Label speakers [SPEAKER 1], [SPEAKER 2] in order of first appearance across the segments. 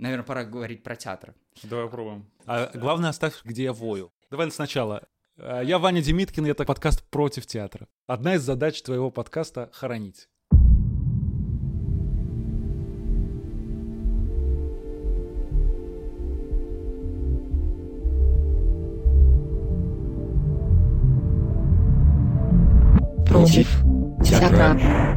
[SPEAKER 1] Наверное, пора говорить про театр.
[SPEAKER 2] Давай попробуем. А главное оставь, где я вою. Давай сначала. А, Я Ваня Демиткин, и это подкаст «Против театра». Одна из задач твоего подкаста — хоронить.
[SPEAKER 3] против театра.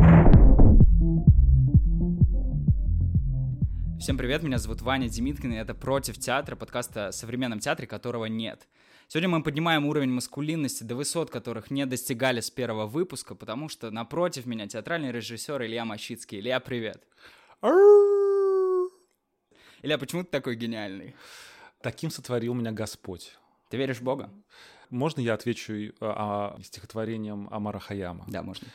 [SPEAKER 1] Всем привет, меня зовут Ваня Демиткин, и это «Против театра», подкаста о современном театре, которого нет. Сегодня мы поднимаем уровень маскулинности до высот, которых не достигали с первого выпуска, потому что напротив меня театральный режиссер Илья Мощицкий. Илья, привет. Илья, почему ты такой гениальный?
[SPEAKER 2] Таким сотворил меня Господь.
[SPEAKER 1] Ты веришь в Бога?
[SPEAKER 2] Можно я отвечу э, а, стихотворением Амара Хаяма?
[SPEAKER 1] Да, можно.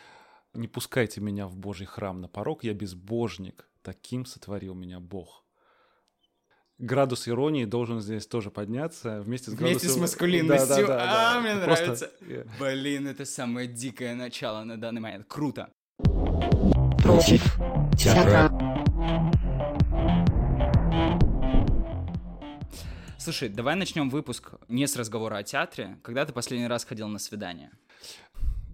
[SPEAKER 2] «Не пускайте меня в Божий храм на порог, я безбожник, таким сотворил меня Бог». Градус иронии должен здесь тоже подняться вместе с
[SPEAKER 1] Вместе с
[SPEAKER 2] градусом-
[SPEAKER 1] маскулинностью.
[SPEAKER 2] Да, да, да,
[SPEAKER 1] а,
[SPEAKER 2] да.
[SPEAKER 1] мне
[SPEAKER 2] Просто,
[SPEAKER 1] нравится.
[SPEAKER 2] э,
[SPEAKER 1] Блин, это самое дикое начало на данный момент. Круто.
[SPEAKER 3] Против театра.
[SPEAKER 1] Слушай, давай начнем выпуск не с разговора о театре. Когда ты последний раз ходил на свидание?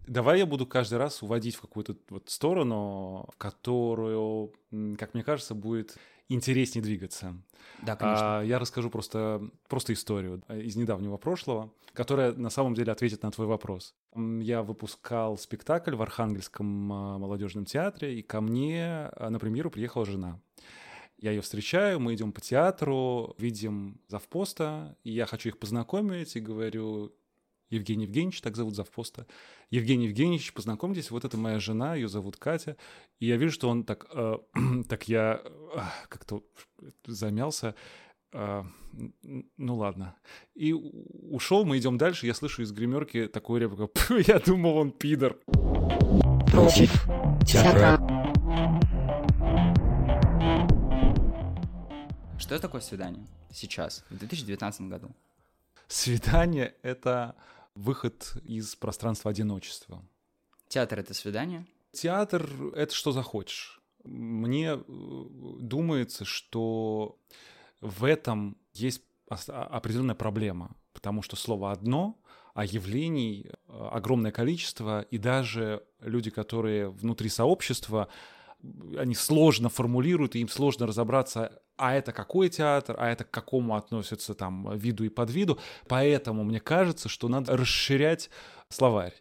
[SPEAKER 2] Давай я буду каждый раз уводить в какую-то вот сторону, в которую, как мне кажется, будет интереснее двигаться.
[SPEAKER 1] Да, конечно.
[SPEAKER 2] А, я расскажу просто, просто историю э, из недавнего прошлого, которая на самом деле ответит на твой вопрос. Я выпускал спектакль в Архангельском а, молодежном театре, и ко мне а, на премьеру приехала жена. Я ее встречаю, мы идем по театру, видим завпоста, и я хочу их познакомить, и говорю, Евгений Евгеньевич, так зовут завпоста. Евгений Евгеньевич, познакомьтесь, вот это моя жена, ее зовут Катя. И я вижу, что он так, э, так я э, как-то замялся. Э, ну ладно. И ушел, мы идем дальше, я слышу из гримерки такую реплику. «Пф, Я думал, он пидор.
[SPEAKER 3] Против театра.
[SPEAKER 1] Что такое свидание сейчас, в 2019 году?
[SPEAKER 2] Свидание — это выход из пространства одиночества.
[SPEAKER 1] Театр — это свидание?
[SPEAKER 2] Театр — это что захочешь. Мне э, думается, что в этом есть а- определенная проблема, потому что слово одно, а явлений э, огромное количество, и даже люди, которые внутри сообщества, они сложно формулируют, и им сложно разобраться, а это какой театр, а это к какому относится там виду и подвиду. Поэтому мне кажется, что надо расширять словарь.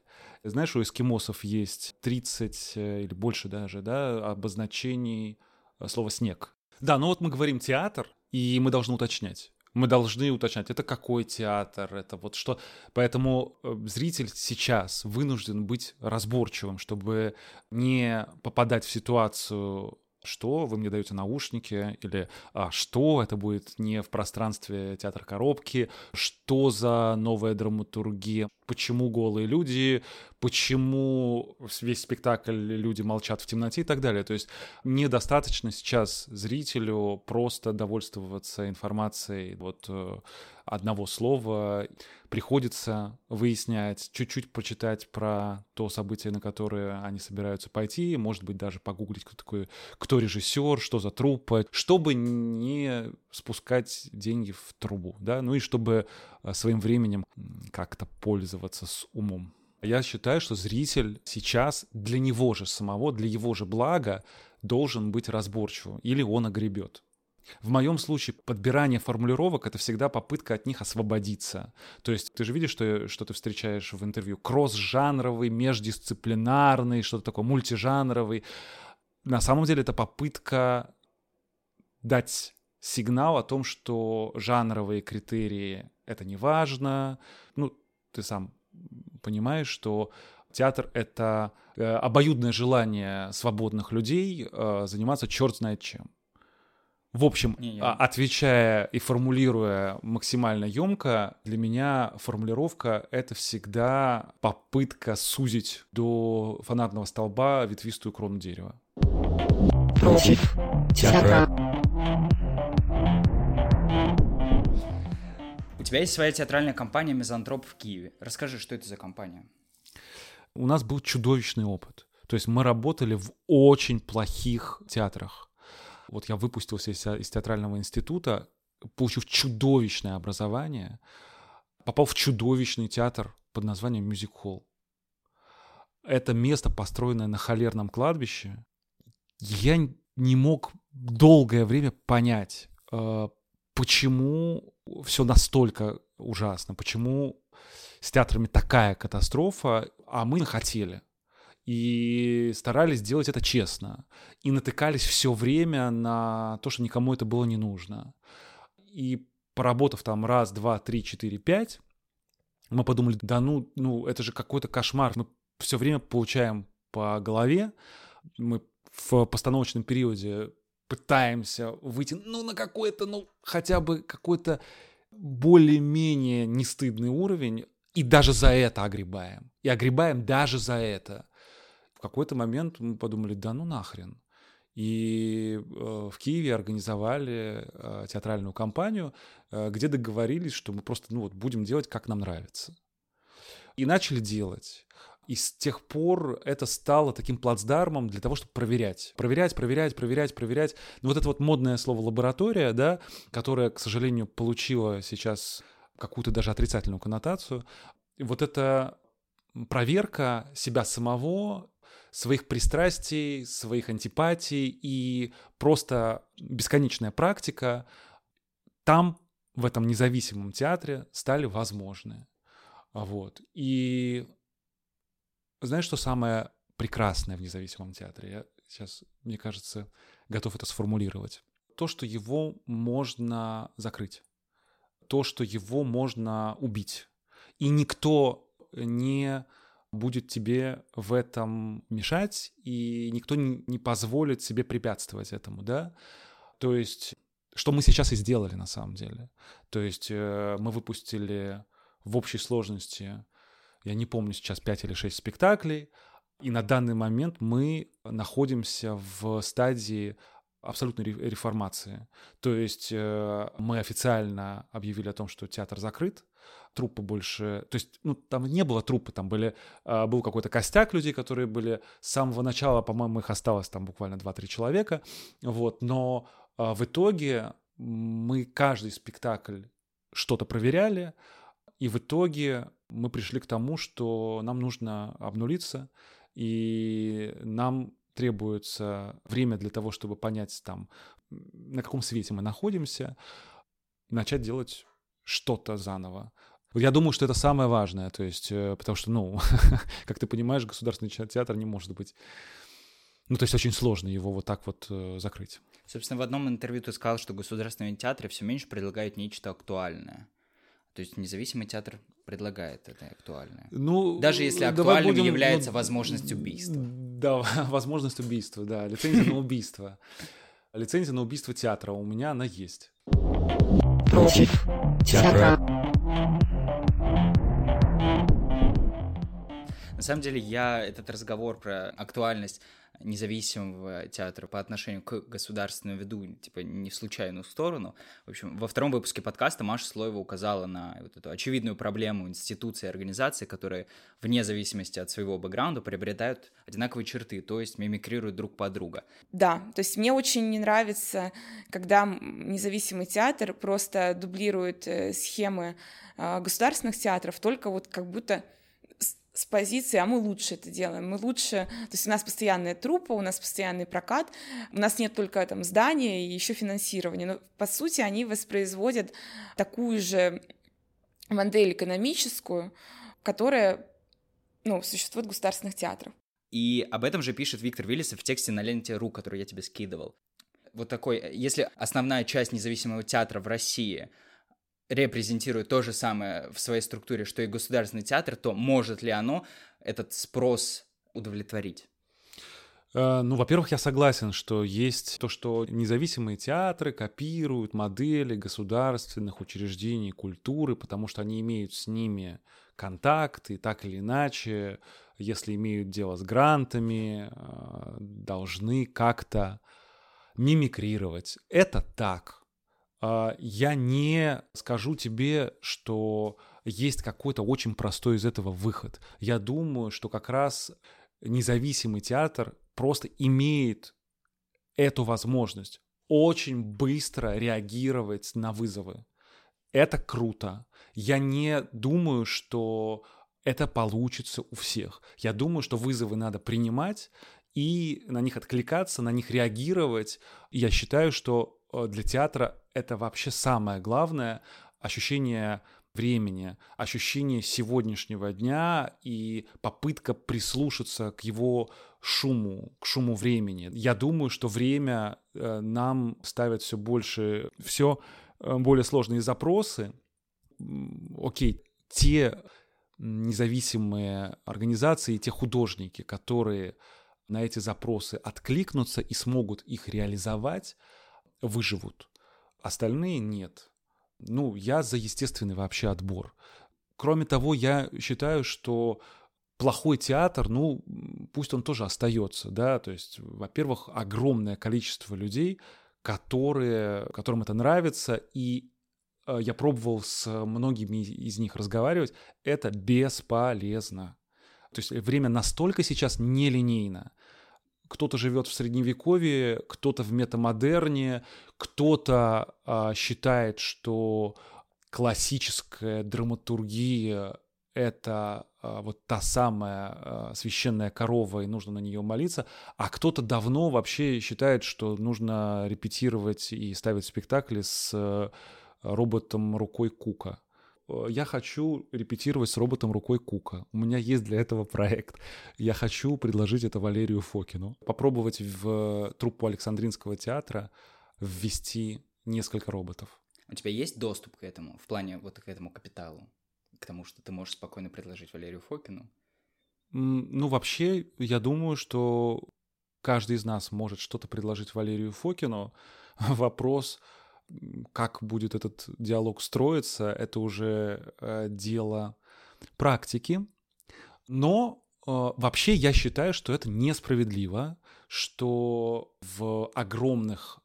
[SPEAKER 2] Знаешь, у эскимосов есть 30 э, или больше даже, да, обозначений э, слова «снег». Да, ну вот мы говорим «театр», и мы должны уточнять. Мы должны уточнять, это какой театр, это вот что. Поэтому э, зритель сейчас вынужден быть разборчивым, чтобы не попадать в ситуацию что вы мне даете наушники, или а, что это будет не в пространстве театра коробки, что за новая драматургия, почему голые люди, почему весь спектакль люди молчат в темноте и так далее. То есть недостаточно сейчас зрителю просто довольствоваться информацией вот э, одного слова. Приходится выяснять, чуть-чуть почитать про то событие, на которое они собираются пойти, может быть, даже погуглить, кто такой, кто режиссер, что за труппа, чтобы не спускать деньги в трубу, да, ну и чтобы э, своим временем как-то пользоваться с умом. Я считаю, что зритель сейчас для него же самого, для его же блага должен быть разборчивым, или он огребет. В моем случае подбирание формулировок — это всегда попытка от них освободиться. То есть ты же видишь, что, что ты встречаешь в интервью. Кросс-жанровый, междисциплинарный, что-то такое, мультижанровый. На самом деле это попытка дать сигнал о том, что жанровые критерии — это не важно. Ну, ты сам понимаешь, что театр — это э, обоюдное желание свободных людей э, заниматься черт знает чем. В общем,
[SPEAKER 1] Не, я-
[SPEAKER 2] а, отвечая и формулируя максимально емко, для меня формулировка — это всегда попытка сузить до фонарного столба ветвистую крону дерева.
[SPEAKER 3] Против театра.
[SPEAKER 1] Тебя есть своя театральная компания «Мизантроп» в Киеве. Расскажи, что это за компания?
[SPEAKER 2] У нас был чудовищный опыт. То есть мы работали в очень плохих театрах. Вот я выпустился из, из театрального института, получив чудовищное образование, попал в чудовищный театр под названием Hall. Это место, построенное на холерном кладбище. Я не мог долгое время понять, э, почему все настолько ужасно, почему с театрами такая катастрофа, а мы хотели. И старались делать это честно. И натыкались все время на то, что никому это было не нужно. И поработав там раз, два, три, четыре, пять, мы подумали, да ну, ну это же какой-то кошмар. Мы все время получаем по голове. Мы в постановочном периоде пытаемся выйти, ну, на какой-то, ну, хотя бы какой-то более-менее нестыдный уровень, и даже за это огребаем. И огребаем даже за это. В какой-то момент мы подумали, да ну нахрен. И э, в Киеве организовали э, театральную компанию, э, где договорились, что мы просто ну, вот, будем делать, как нам нравится. И начали делать. И с тех пор это стало таким плацдармом для того, чтобы проверять. Проверять, проверять, проверять, проверять. Ну, вот это вот модное слово «лаборатория», да, которое, к сожалению, получило сейчас какую-то даже отрицательную коннотацию. Вот эта проверка себя самого, своих пристрастий, своих антипатий и просто бесконечная практика там, в этом независимом театре, стали возможны. Вот. И знаешь, что самое прекрасное в независимом театре? Я сейчас, мне кажется, готов это сформулировать. То, что его можно закрыть. То, что его можно убить. И никто не будет тебе в этом мешать, и никто не позволит себе препятствовать этому, да? То есть, что мы сейчас и сделали на самом деле. То есть э, мы выпустили в общей сложности я не помню сейчас 5 или 6 спектаклей, и на данный момент мы находимся в стадии абсолютной реформации. То есть э, мы официально объявили о том, что театр закрыт, труппы больше... То есть, ну, там не было труппы, там были, э, был какой-то костяк людей, которые были с самого начала, по-моему, их осталось там буквально 2-3 человека, вот, но э, в итоге мы каждый спектакль что-то проверяли, и в итоге мы пришли к тому, что нам нужно обнулиться, и нам требуется время для того, чтобы понять там, на каком свете мы находимся, начать делать что-то заново. Я думаю, что это самое важное, то есть, э, потому что, ну, как ты понимаешь, государственный театр не может быть, ну, то есть очень сложно его вот так вот э, закрыть.
[SPEAKER 1] Собственно, в одном интервью ты сказал, что государственные театры все меньше предлагают нечто актуальное. То есть независимый театр предлагает это актуальное. Ну, Даже если актуальным будем, является ну, возможность убийства.
[SPEAKER 2] Да, возможность убийства, да, лицензия на убийство. Лицензия на убийство театра у меня она есть.
[SPEAKER 3] Против театра.
[SPEAKER 1] На самом деле я этот разговор про актуальность независимого театра по отношению к государственному веду, типа, не в случайную сторону. В общем, во втором выпуске подкаста Маша Слоева указала на вот эту очевидную проблему институций и организаций, которые вне зависимости от своего бэкграунда приобретают одинаковые черты, то есть мимикрируют друг под друга.
[SPEAKER 4] Да, то есть мне очень не нравится, когда независимый театр просто дублирует э, схемы а, государственных театров, только вот как будто с позиции, а мы лучше это делаем, мы лучше, то есть у нас постоянная трупа, у нас постоянный прокат, у нас нет только там здания и еще финансирования, но по сути они воспроизводят такую же модель экономическую, которая ну, существует в государственных театрах.
[SPEAKER 1] И об этом же пишет Виктор Виллисов в тексте на ленте .ру, который я тебе скидывал. Вот такой, если основная часть независимого театра в России — репрезентирует то же самое в своей структуре, что и государственный театр, то может ли оно этот спрос удовлетворить?
[SPEAKER 2] Э, ну, во-первых, я согласен, что есть то, что независимые театры копируют модели государственных учреждений культуры, потому что они имеют с ними контакты, так или иначе, если имеют дело с грантами, э, должны как-то мимикрировать. Это так. А, я не скажу тебе, что есть какой-то очень простой из этого выход. Я думаю, что как раз независимый театр просто имеет эту возможность. очень быстро реагировать на вызовы. Это круто. Я не думаю, что это получится у всех. Я думаю, что вызовы надо принимать и на них откликаться, на них реагировать. Я считаю, что э, для театра это вообще самое главное ощущение времени, ощущение сегодняшнего дня и попытка прислушаться к его шуму, к шуму времени. Я думаю, что время э, нам ставит все больше, все э, более сложные запросы. Окей, те независимые организации, те художники, которые на эти запросы откликнутся и смогут их реализовать, выживут. Остальные нет. Ну, я за естественный вообще отбор. Кроме того, я считаю, что плохой театр, ну, пусть он тоже остается, да, то есть, во-первых, огромное количество людей, которые, которым это нравится, и э, я пробовал с многими из них разговаривать, это бесполезно. То есть время настолько сейчас нелинейно, кто-то живет в средневековье, кто-то в метамодерне, кто-то а, считает, что классическая драматургия это а, вот та самая а, священная корова, и нужно на нее молиться, а кто-то давно вообще считает, что нужно репетировать и ставить спектакли с а, роботом рукой Кука. Э, я хочу репетировать с роботом рукой Кука. У меня есть для этого проект. Я хочу предложить это Валерию Фокину. Попробовать в труппу Александринского театра ввести несколько роботов.
[SPEAKER 1] У тебя есть доступ к этому, в плане вот к этому капиталу? К тому, что ты можешь спокойно предложить Валерию Фокину?
[SPEAKER 2] Ну, вообще, я думаю, что каждый из нас может что-то предложить Валерию Фокину. Вопрос, как будет этот диалог строиться, это уже э, дело практики. Но э, вообще я считаю, что это несправедливо, что в огромных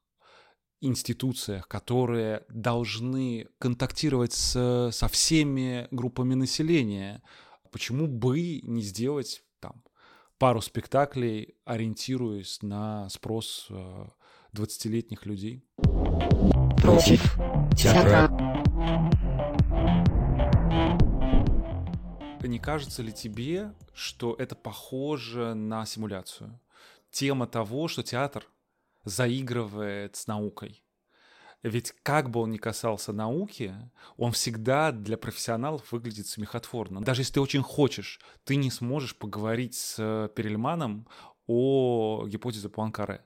[SPEAKER 2] институциях, которые должны контактировать с, со всеми группами населения, почему бы не сделать там пару спектаклей, ориентируясь на спрос 20-летних э, людей?
[SPEAKER 3] Против театра.
[SPEAKER 2] Не кажется ли тебе, что это похоже на симуляцию? Тема того, что театр заигрывает с наукой. Ведь как бы он ни касался науки, он всегда для профессионалов выглядит смехотворно. Даже если ты очень хочешь, ты не сможешь поговорить с Перельманом о гипотезе Пуанкаре.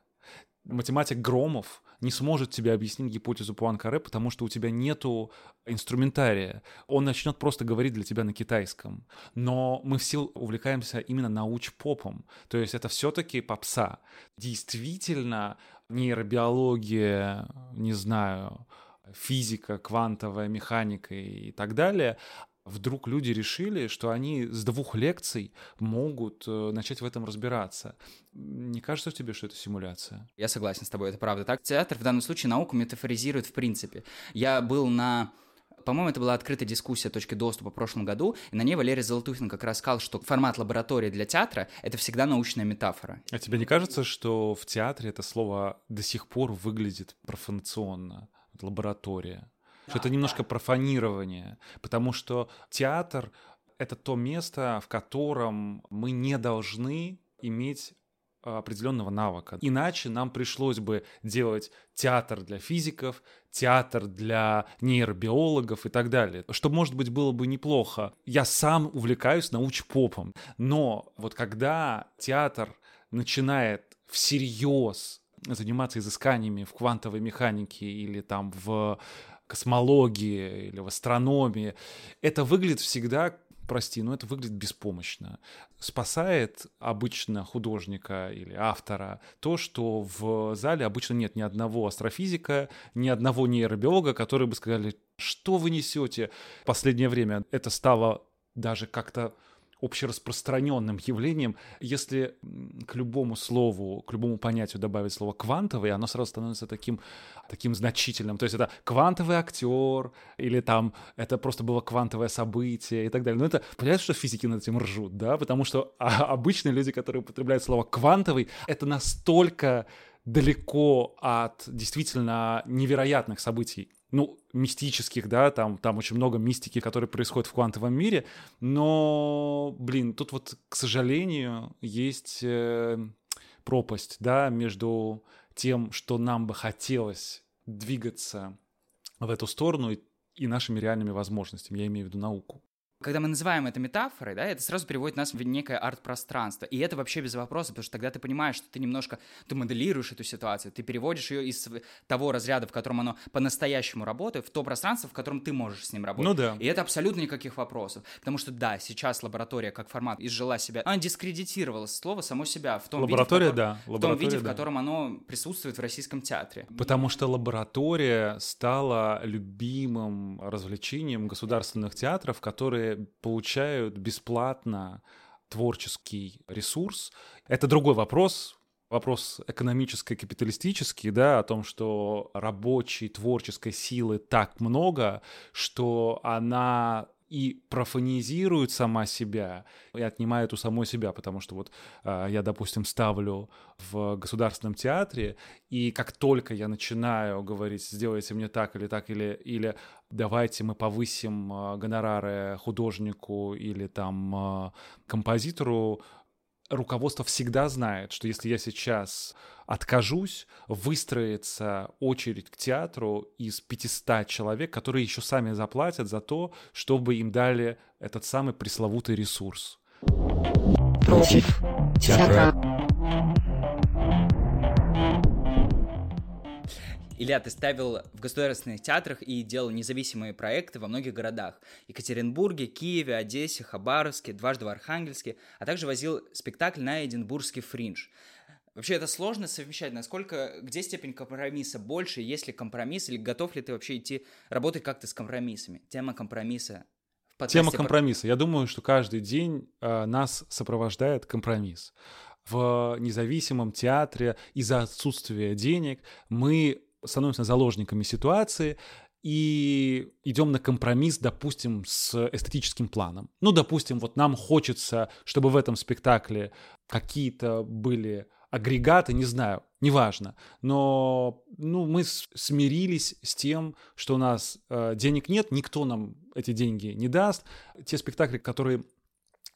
[SPEAKER 2] Математик Громов не сможет тебе объяснить гипотезу Пуанкаре, потому что у тебя нету инструментария. Он начнет просто говорить для тебя на китайском. Но мы все увлекаемся именно науч-попом. То есть это все-таки попса. Действительно, нейробиология, не знаю, физика, квантовая механика и так далее, вдруг люди решили, что они с двух лекций могут э, начать в этом разбираться. Не кажется тебе, что это симуляция?
[SPEAKER 1] Я согласен с тобой, это правда так. Театр в данном случае науку метафоризирует в принципе. Я был на по-моему, это была открытая дискуссия точки доступа в прошлом году, и на ней Валерий Золотухин как раз сказал, что формат лаборатории для театра — это всегда научная метафора.
[SPEAKER 2] А тебе не кажется, что в театре это слово до сих пор выглядит профанационно? Лаборатория что это немножко профанирование, потому что театр — это то место, в котором мы не должны иметь определенного навыка. Иначе нам пришлось бы делать театр для физиков, театр для нейробиологов и так далее. Что, может быть, было бы неплохо. Я сам увлекаюсь научпопом, но вот когда театр начинает всерьез заниматься изысканиями в квантовой механике или там в космологии или в астрономии, это выглядит всегда прости, но это выглядит беспомощно. Спасает обычно художника или автора то, что в зале обычно нет ни одного астрофизика, ни одного нейробиолога, которые бы сказали, что вы несете. В последнее время это стало даже как-то общераспространенным явлением. Если к любому слову, к любому понятию добавить слово квантовый, оно сразу становится таким, таким значительным. То есть это квантовый актер, или там это просто было квантовое событие и так далее. Но это, понятно, что физики над этим ржут, да, потому что а, обычные люди, которые употребляют слово квантовый, это настолько далеко от действительно невероятных событий, ну, мистических, да, там, там очень много мистики, которые происходят в квантовом мире, но, блин, тут вот, к сожалению, есть э, пропасть, да, между тем, что нам бы хотелось двигаться в эту сторону и, и нашими реальными возможностями, я имею в виду науку.
[SPEAKER 1] Когда мы называем это метафорой, да, это сразу переводит нас в некое арт-пространство. И это вообще без вопроса, потому что тогда ты понимаешь, что ты немножко, ты моделируешь эту ситуацию, ты переводишь ее из того разряда, в котором оно по-настоящему работает, в то пространство, в котором ты можешь с ним работать.
[SPEAKER 2] Ну да.
[SPEAKER 1] И это абсолютно никаких вопросов. Потому что, да, сейчас лаборатория как формат изжила себя, она дискредитировала слово само себя в том
[SPEAKER 2] лаборатория,
[SPEAKER 1] виде, в котором,
[SPEAKER 2] да.
[SPEAKER 1] в том виде,
[SPEAKER 2] да.
[SPEAKER 1] в котором оно присутствует в российском театре.
[SPEAKER 2] Потому что лаборатория стала любимым развлечением государственных театров, которые получают бесплатно творческий ресурс. Это другой вопрос, вопрос экономическо-капиталистический, да, о том, что рабочей творческой силы так много, что она и профанизирует сама себя, и отнимает у самой себя, потому что вот э, я, допустим, ставлю в государственном театре, и как только я начинаю говорить, сделайте мне так или так, или, или давайте мы повысим э, гонорары художнику или там э, композитору, руководство всегда знает, что если я сейчас откажусь, выстроится очередь к театру из 500 человек, которые еще сами заплатят за то, чтобы им дали этот самый пресловутый ресурс.
[SPEAKER 3] Против театра.
[SPEAKER 1] Илья, ты ставил в государственных театрах и делал независимые проекты во многих городах. Екатеринбурге, Киеве, Одессе, Хабаровске, дважды в Архангельске, а также возил спектакль на Эдинбургский фриндж. Вообще это сложно совмещать. Насколько, где степень компромисса больше, есть ли компромисс, или готов ли ты вообще идти работать как-то с компромиссами? Тема компромисса.
[SPEAKER 2] Тема
[SPEAKER 1] про-
[SPEAKER 2] компромисса. Я думаю, что каждый день э, нас сопровождает компромисс. В независимом театре из-за отсутствия денег мы становимся заложниками ситуации и идем на компромисс, допустим, с эстетическим планом. Ну, допустим, вот нам хочется, чтобы в этом спектакле какие-то были агрегаты, не знаю, неважно. Но ну, мы смирились с тем, что у нас э, денег нет, никто нам эти деньги не даст. Те спектакли, которые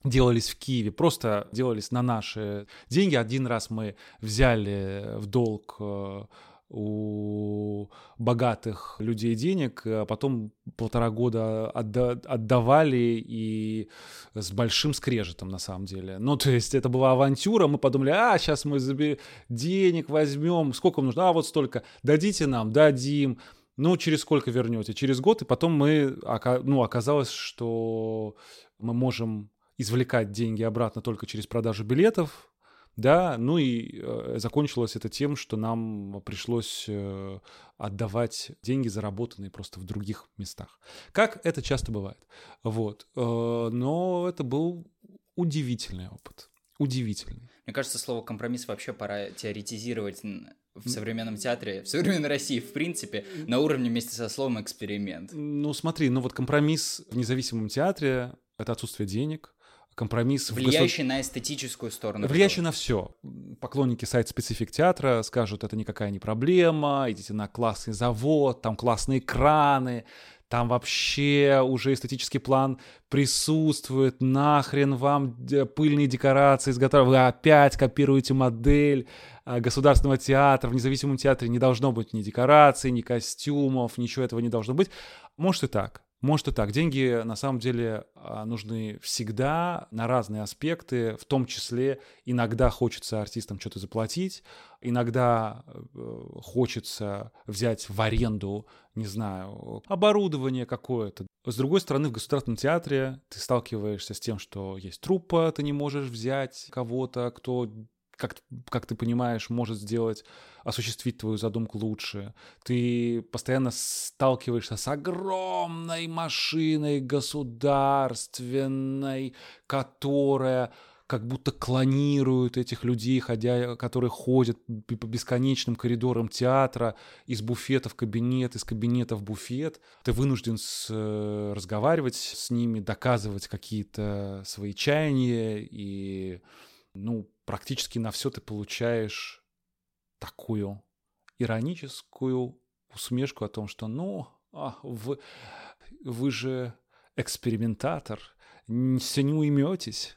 [SPEAKER 2] делались в Киеве, просто делались на наши деньги. Один раз мы взяли в долг э, у богатых людей денег, а потом полтора года отда- отдавали и с большим скрежетом на самом деле. Ну, то есть это была авантюра, мы подумали, а, сейчас мы заби- денег возьмем, сколько вам нужно, а, вот столько, дадите нам, дадим, ну, через сколько вернете? Через год, и потом мы, ну, оказалось, что мы можем извлекать деньги обратно только через продажу билетов, да, ну и э, закончилось это тем, что нам пришлось э, отдавать деньги, заработанные просто в других местах. Как это часто бывает. Вот. Э, но это был удивительный опыт. Удивительный.
[SPEAKER 1] Мне кажется, слово компромисс вообще пора теоретизировать в современном театре, в современной России, в принципе, на уровне вместе со словом эксперимент.
[SPEAKER 2] Ну смотри, ну вот компромисс в независимом театре — это отсутствие денег, компромисс
[SPEAKER 1] Влияющий на эстетическую сторону.
[SPEAKER 2] Влияющий на все. Поклонники сайт-специфик театра скажут, это никакая не проблема, идите на классный завод, там классные экраны, там вообще уже эстетический план присутствует, нахрен вам де- пыльные декорации изготавливать, вы опять копируете модель а, государственного театра, в независимом театре не должно быть ни декораций, ни костюмов, ничего этого не должно быть. Может и так. Может и так. Деньги на самом деле а, нужны всегда на разные аспекты, в том числе иногда хочется артистам что-то заплатить, иногда э, хочется взять в аренду, не знаю, оборудование какое-то. С другой стороны, в государственном театре ты сталкиваешься с тем, что есть труппа, ты не можешь взять кого-то, кто как, как ты понимаешь, может сделать, осуществить твою задумку лучше. Ты постоянно сталкиваешься с огромной машиной государственной, которая как будто клонируют этих людей, ходя, которые ходят по бесконечным коридорам театра, из буфета в кабинет, из кабинета в буфет. Ты вынужден с, э, разговаривать с ними, доказывать какие-то свои чаяния, и ну, практически на все ты получаешь такую ироническую усмешку о том, что ну, а, вы, вы же экспериментатор, все не уйметесь.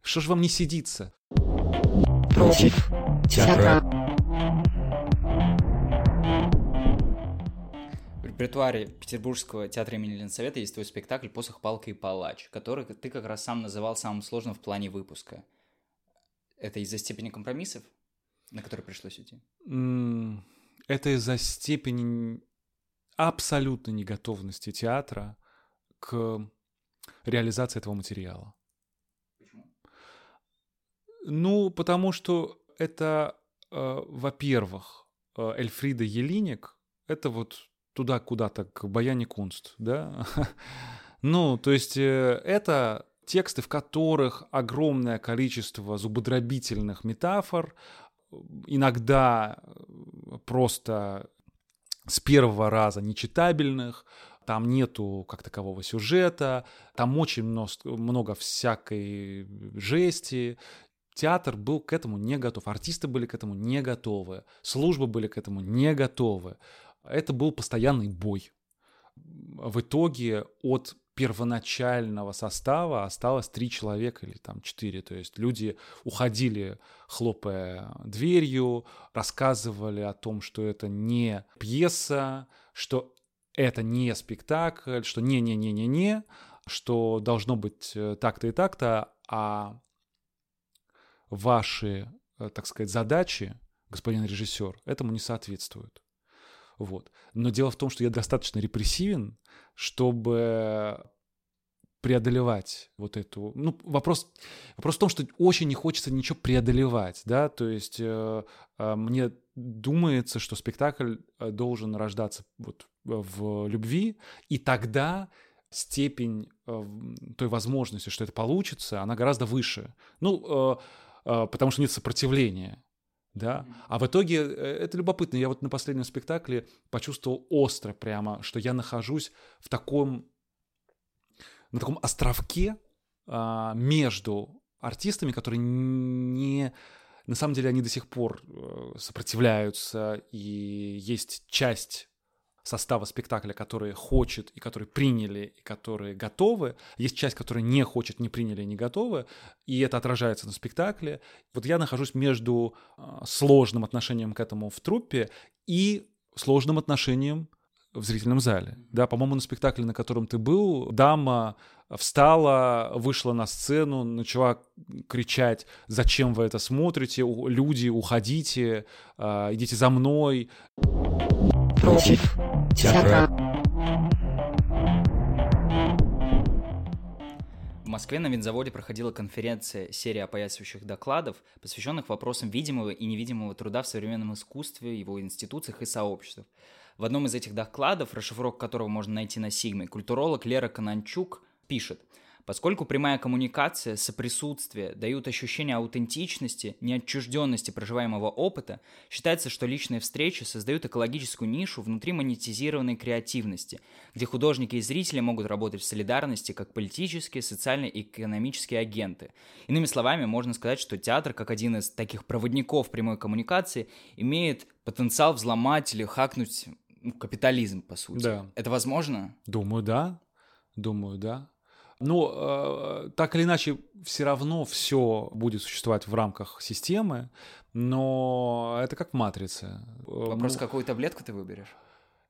[SPEAKER 2] Что ж вам не сидится?
[SPEAKER 3] Против театра.
[SPEAKER 1] В репертуаре Петербургского театра имени Ленсовета есть твой спектакль «Посох, палка и палач», который ты как раз сам называл самым сложным в плане выпуска. Это из-за степени компромиссов, на которые пришлось идти?
[SPEAKER 2] Это из-за степени абсолютной неготовности театра к реализации этого материала.
[SPEAKER 1] Почему?
[SPEAKER 2] Ну, потому что это, э, во-первых, э, Эльфрида Елиник, это вот туда куда-то, к Баяне Кунст, да? ну, то есть э, это тексты, в которых огромное количество зубодробительных метафор, иногда просто с первого раза нечитабельных, там нету как такового сюжета, там очень много, много всякой жести. Театр был к этому не готов, артисты были к этому не готовы, службы были к этому не готовы. Это был постоянный бой. В итоге от первоначального состава осталось три человека или там четыре. То есть люди уходили, хлопая дверью, рассказывали о том, что это не пьеса, что это не спектакль, что не-не-не-не-не, что должно быть э, так-то и так-то, а ваши, э, так сказать, задачи, господин режиссер, этому не соответствуют. Вот. Но дело в том, что я достаточно репрессивен, чтобы преодолевать вот эту... Ну, вопрос, вопрос в том, что очень не хочется ничего преодолевать, да, то есть э, э, мне думается, что спектакль э, должен рождаться вот в любви, и тогда степень э, той возможности, что это получится, она гораздо выше. Ну, э, э, потому что нет сопротивления да. А в итоге э, это любопытно. Я вот на последнем спектакле почувствовал остро прямо, что я нахожусь в таком на таком островке а, между артистами, которые не на самом деле они до сих пор э, сопротивляются, и есть часть состава спектакля, которые хочет и которые приняли, и которые готовы. Есть часть, которая не хочет, не приняли, не готовы, и это отражается на спектакле. Вот я нахожусь между а, сложным отношением к этому в труппе и сложным отношением в зрительном зале. Да, по-моему, на спектакле, на котором ты был, дама встала, вышла на сцену, начала кричать, зачем вы это смотрите, люди, уходите, а, идите за мной.
[SPEAKER 3] Против театра.
[SPEAKER 1] В Москве на винзаводе проходила конференция серия опоясывающих докладов, посвященных вопросам видимого и невидимого труда в современном искусстве, его институциях и сообществах. В одном из этих докладов, расшифровку которого можно найти на Сигме, культуролог Лера Кананчук пишет – Поскольку прямая коммуникация, соприсутствие дают ощущение аутентичности, неотчужденности проживаемого опыта, считается, что личные встречи создают экологическую нишу внутри монетизированной креативности, где художники и зрители могут работать в солидарности как политические, социальные и экономические агенты. Иными словами, можно сказать, что театр, как один из таких проводников прямой коммуникации, имеет потенциал взломать или хакнуть ну, капитализм, по сути.
[SPEAKER 2] Да.
[SPEAKER 1] Это возможно?
[SPEAKER 2] Думаю, да. Думаю, да. Но э, так или иначе, все равно все будет существовать в рамках системы, но это как в матрице.
[SPEAKER 1] Вопрос, ну, какую таблетку ты выберешь?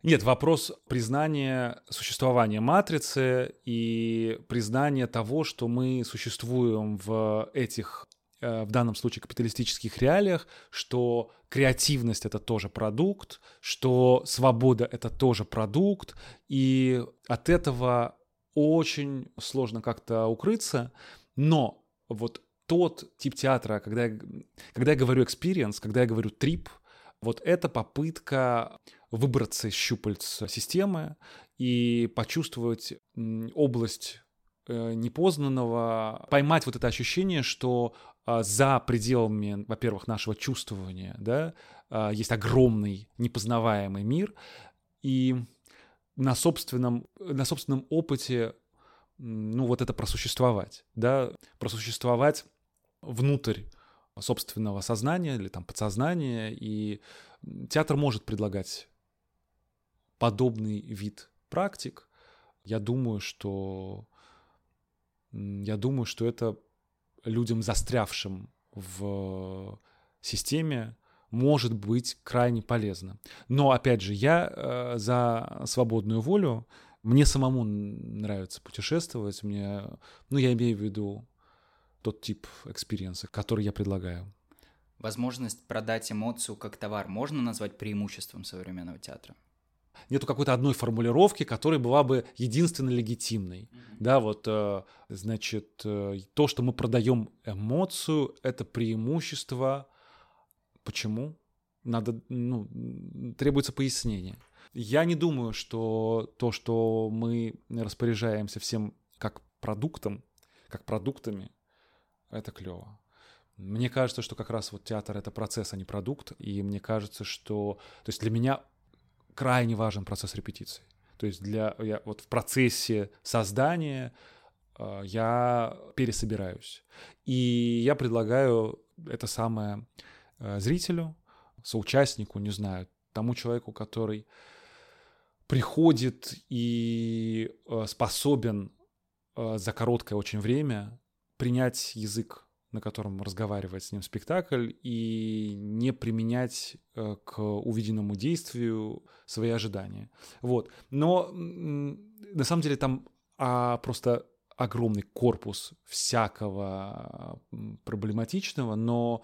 [SPEAKER 2] Нет, вопрос признания существования матрицы и признания того, что мы существуем в этих э, в данном случае капиталистических реалиях, что креативность это тоже продукт, что свобода это тоже продукт, и от этого очень сложно как-то укрыться, но вот тот тип театра, когда я, когда я говорю experience, когда я говорю трип, вот это попытка выбраться из щупальц системы и почувствовать область э, непознанного, поймать вот это ощущение, что а, за пределами, во-первых, нашего чувствования, да, а, есть огромный непознаваемый мир, и на собственном, на собственном опыте, ну, вот это просуществовать, да, просуществовать внутрь собственного сознания или там подсознания, и театр может предлагать подобный вид практик. Я думаю, что я думаю, что это людям, застрявшим в системе, может быть крайне полезно. Но, опять же, я э, за свободную волю. Мне самому нравится путешествовать. Мне, ну, я имею в виду тот тип experience а, который я предлагаю.
[SPEAKER 1] Возможность продать эмоцию как товар можно назвать преимуществом современного театра?
[SPEAKER 2] Нету какой-то одной формулировки, которая была бы единственно легитимной. Mm-hmm. Да, вот, э, значит, э, то, что мы продаем эмоцию, это преимущество. Почему? Надо, ну, требуется пояснение. Я не думаю, что то, что мы распоряжаемся всем как продуктом, как продуктами, это клево. Мне кажется, что как раз вот театр — это процесс, а не продукт. И мне кажется, что... То есть для меня крайне важен процесс репетиции. То есть для... Я вот в процессе создания э, я пересобираюсь. И я предлагаю это самое зрителю, соучастнику, не знаю, тому человеку, который приходит и э, способен за короткое очень время принять язык на котором разговаривает с ним спектакль, и не применять э, к увиденному действию свои ожидания. Вот. Но на самом деле там а, просто огромный корпус всякого проблематичного, но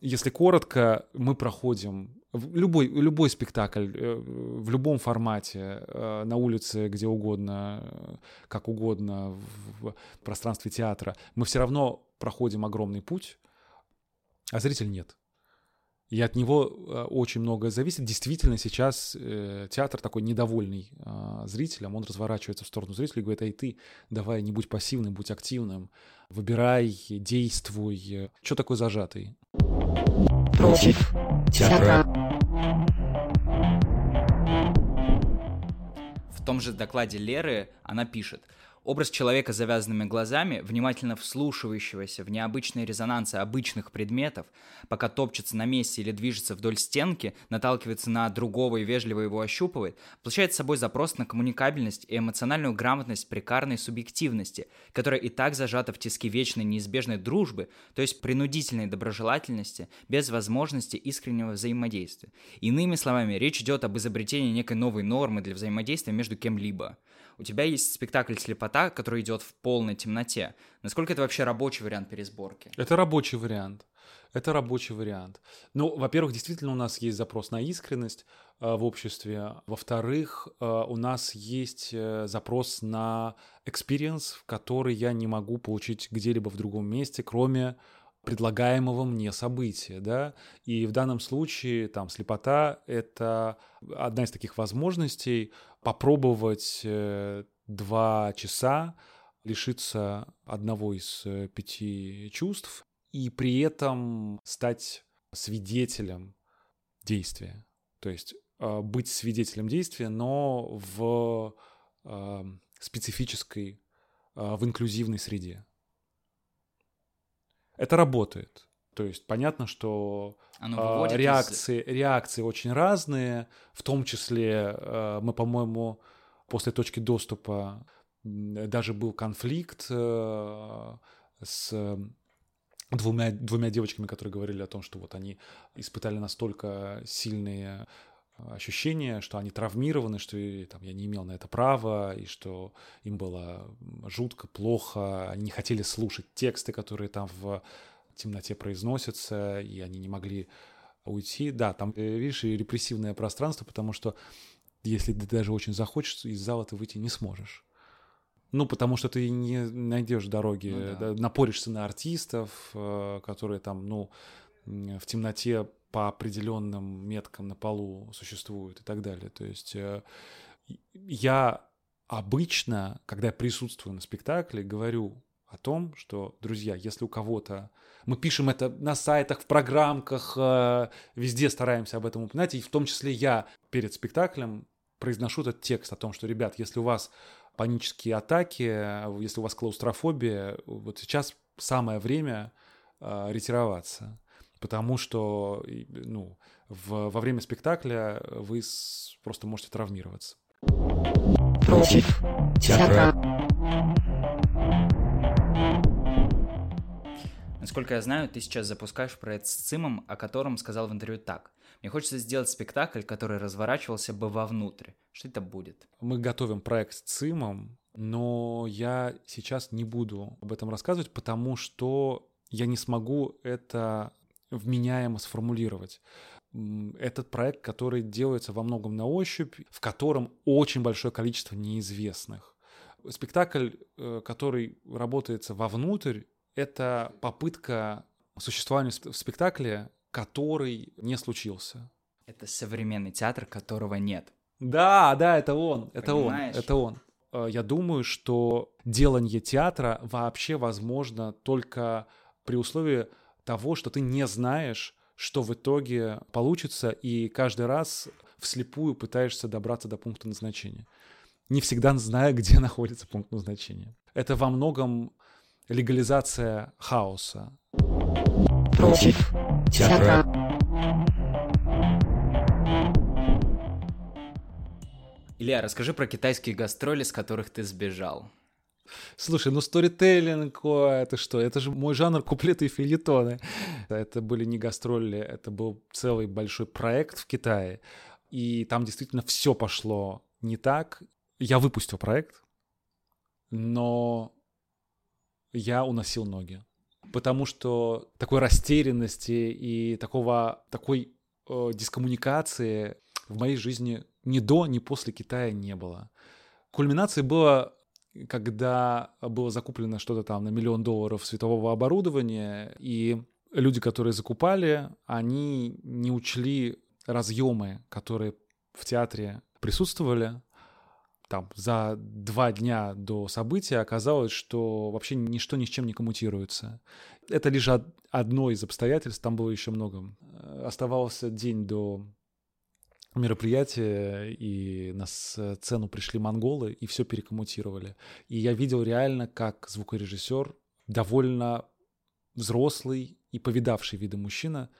[SPEAKER 2] если коротко, мы проходим любой, любой спектакль э, в любом формате, э, на улице, где угодно, как угодно, в пространстве театра, мы все равно проходим огромный путь, а зритель нет. И от него э, очень многое зависит. Действительно, сейчас э, театр такой недовольный э, зрителем, он разворачивается в сторону зрителя и говорит, эй, ты, давай, не будь пассивным, будь активным, выбирай, действуй. Что такое зажатый?
[SPEAKER 3] Против театра.
[SPEAKER 1] В том же докладе Леры она пишет – Образ человека с завязанными глазами, внимательно вслушивающегося в необычные резонансы обычных предметов, пока топчется на месте или движется вдоль стенки, наталкивается на другого и вежливо его ощупывает, получает с собой запрос на коммуникабельность и эмоциональную грамотность прикарной субъективности, которая и так зажата в тиски вечной неизбежной дружбы, то есть принудительной доброжелательности, без возможности искреннего взаимодействия. Иными словами, речь идет об изобретении некой новой нормы для взаимодействия между кем-либо. У тебя есть спектакль «Слепота», который идет в полной темноте. Насколько это вообще рабочий вариант пересборки?
[SPEAKER 2] Это рабочий вариант. Это рабочий вариант. Ну, во-первых, действительно у нас есть запрос на искренность э, в обществе. Во-вторых, э, у нас есть э, запрос на experience, который я не могу получить где-либо в другом месте, кроме предлагаемого мне события, да, и в данном случае там слепота — это одна из таких возможностей попробовать э, два часа лишиться одного из э, пяти чувств и при этом стать свидетелем действия. То есть э, быть свидетелем действия, но в специфической, в инклюзивной среде. Это работает. То есть понятно, что э, реакции, из... реакции очень разные, в том числе э, мы, по-моему, после точки доступа даже был конфликт э, с двумя, двумя девочками, которые говорили о том, что вот они испытали настолько сильные ощущение, что они травмированы, что там, я не имел на это права, и что им было жутко, плохо, они не хотели слушать тексты, которые там в темноте произносятся, и они не могли уйти. Да, там, э, видишь, и репрессивное пространство, потому что если ты даже очень захочешь, из зала ты выйти не сможешь. Ну, потому что ты не найдешь дороги, ну, да. Напоришься на артистов, э, которые там, ну, в темноте по определенным меткам на полу существуют и так далее. То есть э, я обычно, когда я присутствую на спектакле, говорю о том, что, друзья, если у кого-то... Мы пишем это на сайтах, в программках, э, везде стараемся об этом упоминать, и в том числе я перед спектаклем произношу этот текст о том, что, ребят, если у вас панические атаки, если у вас клаустрофобия, вот сейчас самое время э, ретироваться, потому что ну, в, во время спектакля вы с, просто можете травмироваться.
[SPEAKER 3] Против театра.
[SPEAKER 1] Насколько я знаю, ты сейчас запускаешь проект с ЦИМом, о котором сказал в интервью так. Мне хочется сделать спектакль, который разворачивался бы вовнутрь. Что это будет?
[SPEAKER 2] Мы готовим проект с ЦИМом, но я сейчас не буду об этом рассказывать, потому что я не смогу это вменяемо сформулировать. Этот проект, который делается во многом на ощупь, в котором очень большое количество неизвестных. Спектакль, э, который работается вовнутрь, это попытка существования в спектакле, который не случился.
[SPEAKER 1] Это современный театр, которого нет.
[SPEAKER 2] Да, да, это он, это
[SPEAKER 1] Понимаешь?
[SPEAKER 2] он, это он. Э, Я думаю, что делание театра вообще возможно только при условии того, что ты не знаешь, что в итоге получится, и каждый раз вслепую пытаешься добраться до пункта назначения. Не всегда зная, где находится пункт назначения. Это во многом легализация хаоса.
[SPEAKER 3] Против театра.
[SPEAKER 1] Илья, расскажи про китайские гастроли, с которых ты сбежал.
[SPEAKER 2] Слушай, ну сторителлинг, это что? Это же мой жанр куплеты и филитоны. Это были не гастроли, это был целый большой проект в Китае. И там действительно все пошло не так. Я выпустил проект, но я уносил ноги. Потому что такой растерянности и такого, такой э, дискоммуникации в моей жизни ни до, ни после Китая не было. Кульминацией было когда было закуплено что-то там на миллион долларов светового оборудования, и люди, которые закупали, они не учли разъемы, которые в театре присутствовали. Там за два дня до события оказалось, что вообще ничто ни с чем не коммутируется. Это лишь од- одно из обстоятельств, там было еще много. Оставался день до мероприятие, и на сцену пришли монголы и все перекоммутировали. И я видел реально, как звукорежиссер, довольно взрослый и повидавший виды мужчина,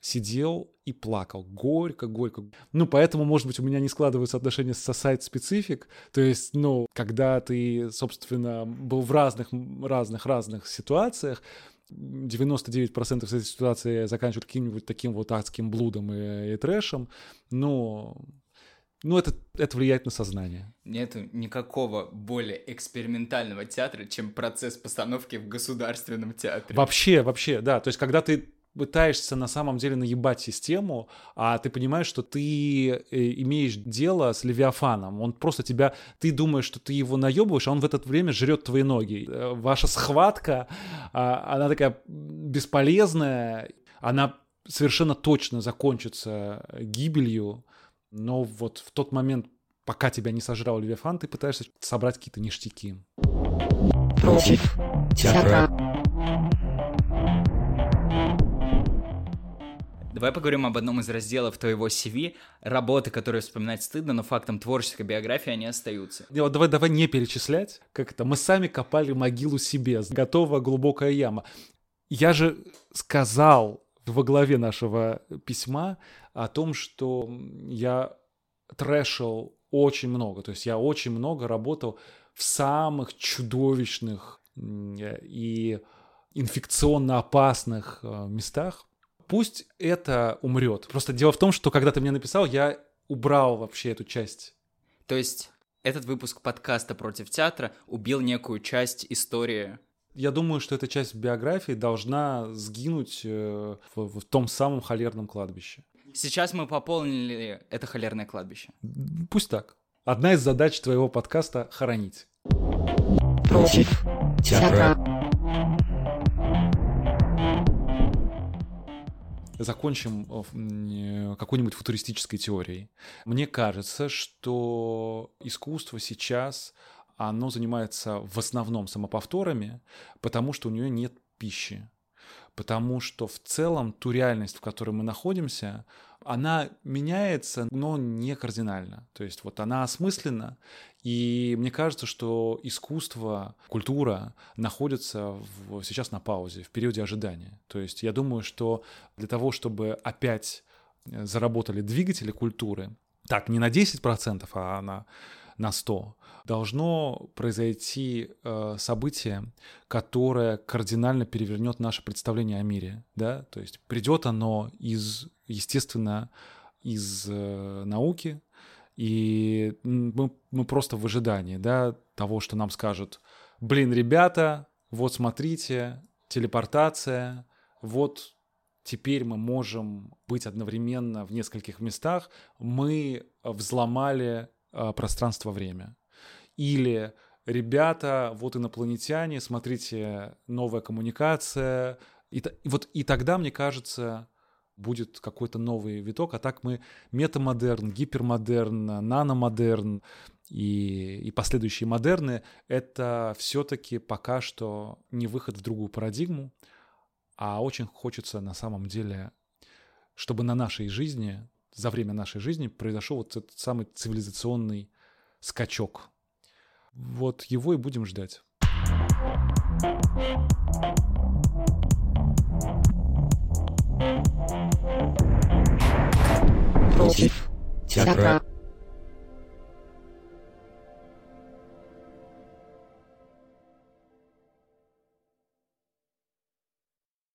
[SPEAKER 2] сидел и плакал горько-горько. Ну, поэтому, может быть, у меня не складываются отношения со сайт-специфик. То есть, ну, когда ты, собственно, был в разных, разных, разных ситуациях, 99% из этой ситуации заканчивают каким-нибудь таким вот адским блудом и, и трэшем, но ну, это, это влияет на сознание.
[SPEAKER 1] Нету никакого более экспериментального театра, чем процесс постановки в государственном театре.
[SPEAKER 2] Вообще, вообще, да. То есть, когда ты пытаешься на самом деле наебать систему, а ты понимаешь, что ты э, имеешь дело с Левиафаном. Он просто тебя... Ты думаешь, что ты его наебываешь, а он в это время жрет твои ноги. Э, ваша схватка, а, она такая бесполезная, она совершенно точно закончится гибелью, но вот в тот момент, пока тебя не сожрал Левиафан, ты пытаешься собрать какие-то ништяки.
[SPEAKER 3] Против театра.
[SPEAKER 1] Давай поговорим об одном из разделов твоего CV. Работы, которые вспоминать стыдно, но фактом творческой биографии они остаются.
[SPEAKER 2] Не, вот давай, давай не перечислять. Как это? Мы сами копали могилу себе. Готова глубокая яма. Я же сказал во главе нашего письма о том, что я трэшил очень много. То есть я очень много работал в самых чудовищных и инфекционно опасных э, местах. Пусть это умрет. Просто дело в том, что когда ты мне написал, я убрал вообще эту часть.
[SPEAKER 1] То есть этот выпуск подкаста «Против театра» убил некую часть истории
[SPEAKER 2] я думаю, что эта часть биографии должна сгинуть э, в, в том самом холерном кладбище.
[SPEAKER 1] Сейчас мы пополнили это холерное кладбище.
[SPEAKER 2] Пусть так. Одна из задач твоего подкаста — хоронить.
[SPEAKER 3] Против театра.
[SPEAKER 2] Закончим э, какой-нибудь футуристической теорией. Мне кажется, что искусство сейчас оно занимается в основном самоповторами, потому что у нее нет пищи. потому что в целом ту реальность, в которой мы находимся, она меняется, но не кардинально. То есть вот она осмыслена, и мне кажется, что искусство, культура находятся в, сейчас на паузе, в периоде ожидания. То есть я думаю, что для того, чтобы опять э, заработали двигатели культуры, так, не на 10%, а на, на 100%, должно произойти э, событие, которое кардинально перевернет наше представление о мире, да, то есть придет оно из, естественно, из э, науки, и мы, мы просто в ожидании, да, того, что нам скажут, блин, ребята, вот смотрите, телепортация, вот теперь мы можем быть одновременно в нескольких местах, мы взломали э, пространство-время. Или ребята, вот инопланетяне, смотрите, новая коммуникация. И, вот и тогда, мне кажется, будет какой-то новый виток, а так мы метамодерн, гипермодерн, наномодерн и, и последующие модерны — это все-таки пока что не выход в другую парадигму, а очень хочется на самом деле, чтобы на нашей жизни, за время нашей жизни произошел вот этот самый цивилизационный скачок, вот его и будем ждать.
[SPEAKER 3] Против театра.